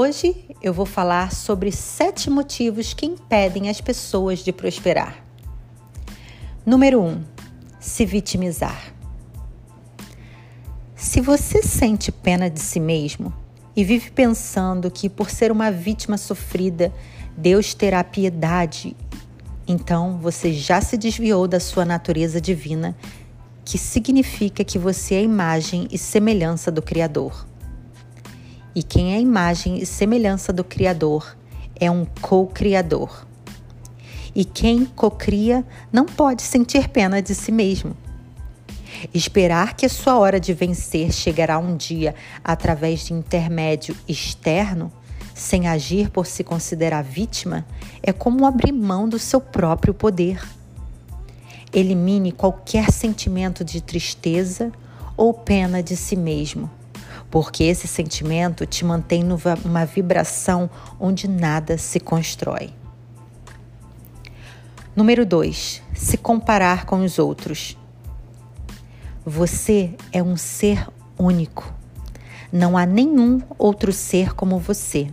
Hoje eu vou falar sobre sete motivos que impedem as pessoas de prosperar. Número 1. Um, se vitimizar. Se você sente pena de si mesmo e vive pensando que por ser uma vítima sofrida, Deus terá piedade, então você já se desviou da sua natureza divina, que significa que você é imagem e semelhança do Criador. E quem é imagem e semelhança do Criador é um co-criador. E quem cocria não pode sentir pena de si mesmo. Esperar que a sua hora de vencer chegará um dia através de intermédio externo, sem agir por se considerar vítima, é como abrir mão do seu próprio poder. Elimine qualquer sentimento de tristeza ou pena de si mesmo porque esse sentimento te mantém numa vibração onde nada se constrói. Número 2. Se comparar com os outros. Você é um ser único. Não há nenhum outro ser como você.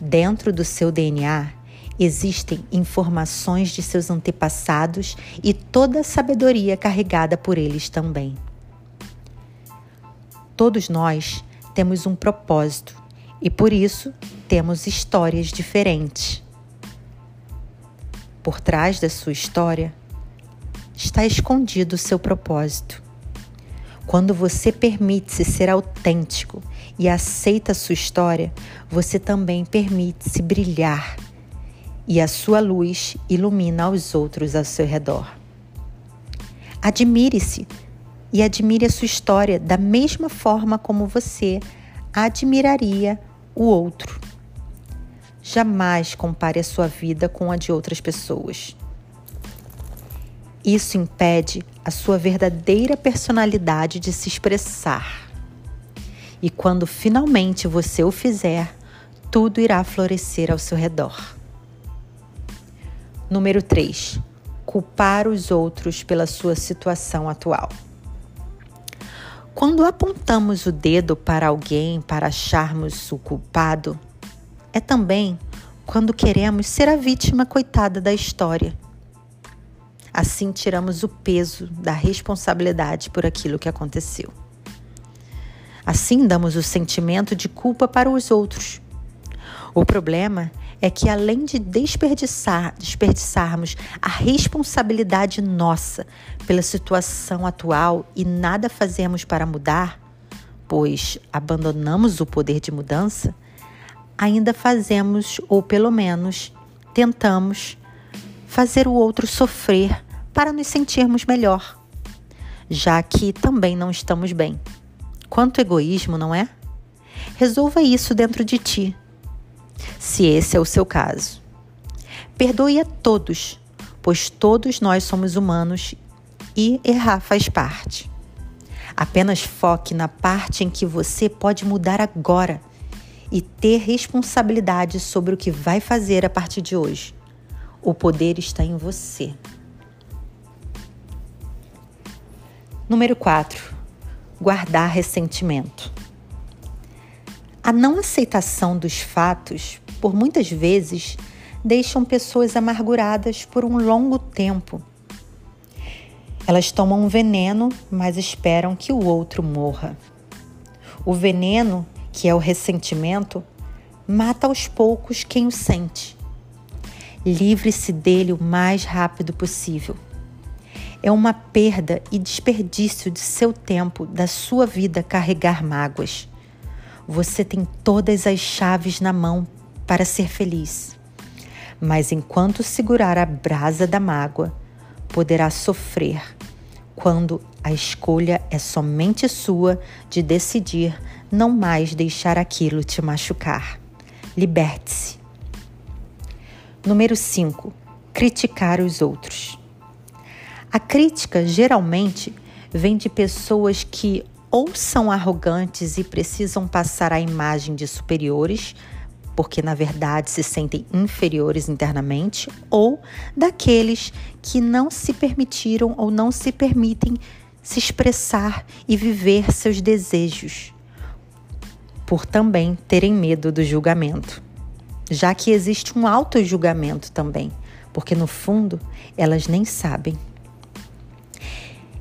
Dentro do seu DNA existem informações de seus antepassados e toda a sabedoria carregada por eles também. Todos nós temos um propósito e por isso temos histórias diferentes. Por trás da sua história está escondido o seu propósito. Quando você permite-se ser autêntico e aceita a sua história, você também permite-se brilhar e a sua luz ilumina os outros ao seu redor. Admire-se e admire a sua história da mesma forma como você admiraria o outro. Jamais compare a sua vida com a de outras pessoas. Isso impede a sua verdadeira personalidade de se expressar. E quando finalmente você o fizer, tudo irá florescer ao seu redor. Número 3. Culpar os outros pela sua situação atual. Quando apontamos o dedo para alguém para acharmos o culpado, é também quando queremos ser a vítima coitada da história. Assim tiramos o peso da responsabilidade por aquilo que aconteceu. Assim damos o sentimento de culpa para os outros. O problema é que além de desperdiçar, desperdiçarmos a responsabilidade nossa pela situação atual e nada fazemos para mudar, pois abandonamos o poder de mudança, ainda fazemos, ou pelo menos tentamos, fazer o outro sofrer para nos sentirmos melhor, já que também não estamos bem. Quanto egoísmo, não é? Resolva isso dentro de ti se esse é o seu caso. Perdoe a todos, pois todos nós somos humanos e errar faz parte. Apenas foque na parte em que você pode mudar agora e ter responsabilidade sobre o que vai fazer a partir de hoje. O poder está em você. Número 4. Guardar ressentimento. A não aceitação dos fatos, por muitas vezes, deixam pessoas amarguradas por um longo tempo. Elas tomam um veneno, mas esperam que o outro morra. O veneno, que é o ressentimento, mata aos poucos quem o sente. Livre-se dele o mais rápido possível. É uma perda e desperdício de seu tempo, da sua vida carregar mágoas. Você tem todas as chaves na mão para ser feliz. Mas enquanto segurar a brasa da mágoa, poderá sofrer quando a escolha é somente sua de decidir não mais deixar aquilo te machucar. Liberte-se. Número 5. Criticar os outros. A crítica geralmente vem de pessoas que ou são arrogantes e precisam passar a imagem de superiores, porque na verdade se sentem inferiores internamente, ou daqueles que não se permitiram ou não se permitem se expressar e viver seus desejos. por também terem medo do julgamento, já que existe um auto-julgamento também, porque no fundo elas nem sabem.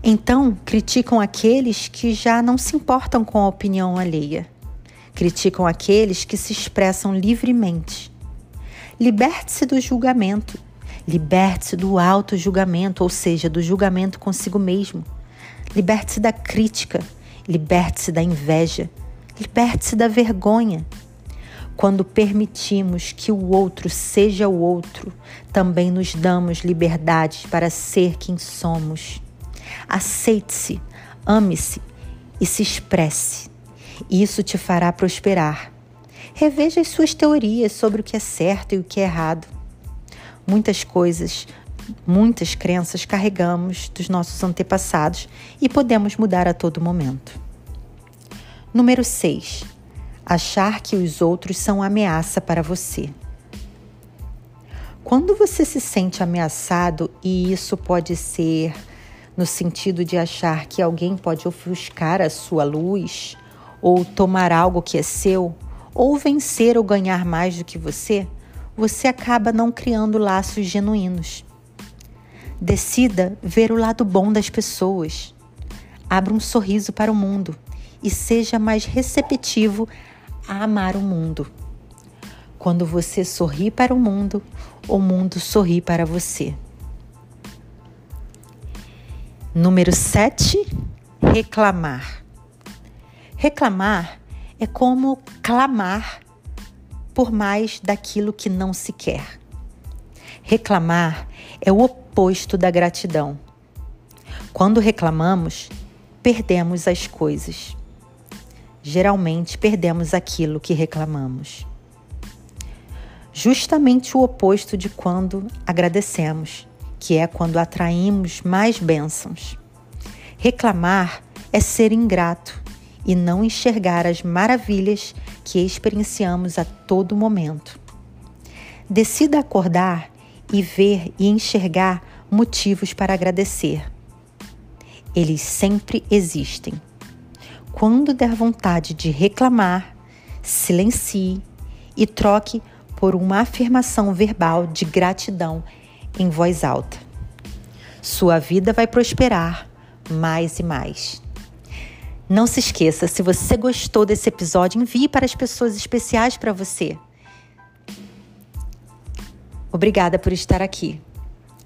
Então, criticam aqueles que já não se importam com a opinião alheia. Criticam aqueles que se expressam livremente. Liberte-se do julgamento. Liberte-se do auto-julgamento, ou seja, do julgamento consigo mesmo. Liberte-se da crítica. Liberte-se da inveja. Liberte-se da vergonha. Quando permitimos que o outro seja o outro, também nos damos liberdade para ser quem somos. Aceite-se, ame-se e se expresse. Isso te fará prosperar. Reveja as suas teorias sobre o que é certo e o que é errado. Muitas coisas, muitas crenças carregamos dos nossos antepassados e podemos mudar a todo momento. Número 6. Achar que os outros são ameaça para você. Quando você se sente ameaçado, e isso pode ser no sentido de achar que alguém pode ofuscar a sua luz, ou tomar algo que é seu, ou vencer ou ganhar mais do que você, você acaba não criando laços genuínos. Decida ver o lado bom das pessoas. Abra um sorriso para o mundo e seja mais receptivo a amar o mundo. Quando você sorri para o mundo, o mundo sorri para você. Número 7, reclamar. Reclamar é como clamar por mais daquilo que não se quer. Reclamar é o oposto da gratidão. Quando reclamamos, perdemos as coisas. Geralmente perdemos aquilo que reclamamos. Justamente o oposto de quando agradecemos que é quando atraímos mais bênçãos. Reclamar é ser ingrato e não enxergar as maravilhas que experienciamos a todo momento. Decida acordar e ver e enxergar motivos para agradecer. Eles sempre existem. Quando der vontade de reclamar, silencie e troque por uma afirmação verbal de gratidão em voz alta. Sua vida vai prosperar mais e mais. Não se esqueça, se você gostou desse episódio, envie para as pessoas especiais para você. Obrigada por estar aqui.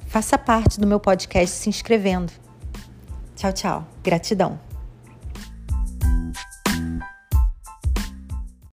Faça parte do meu podcast se inscrevendo. Tchau, tchau. Gratidão.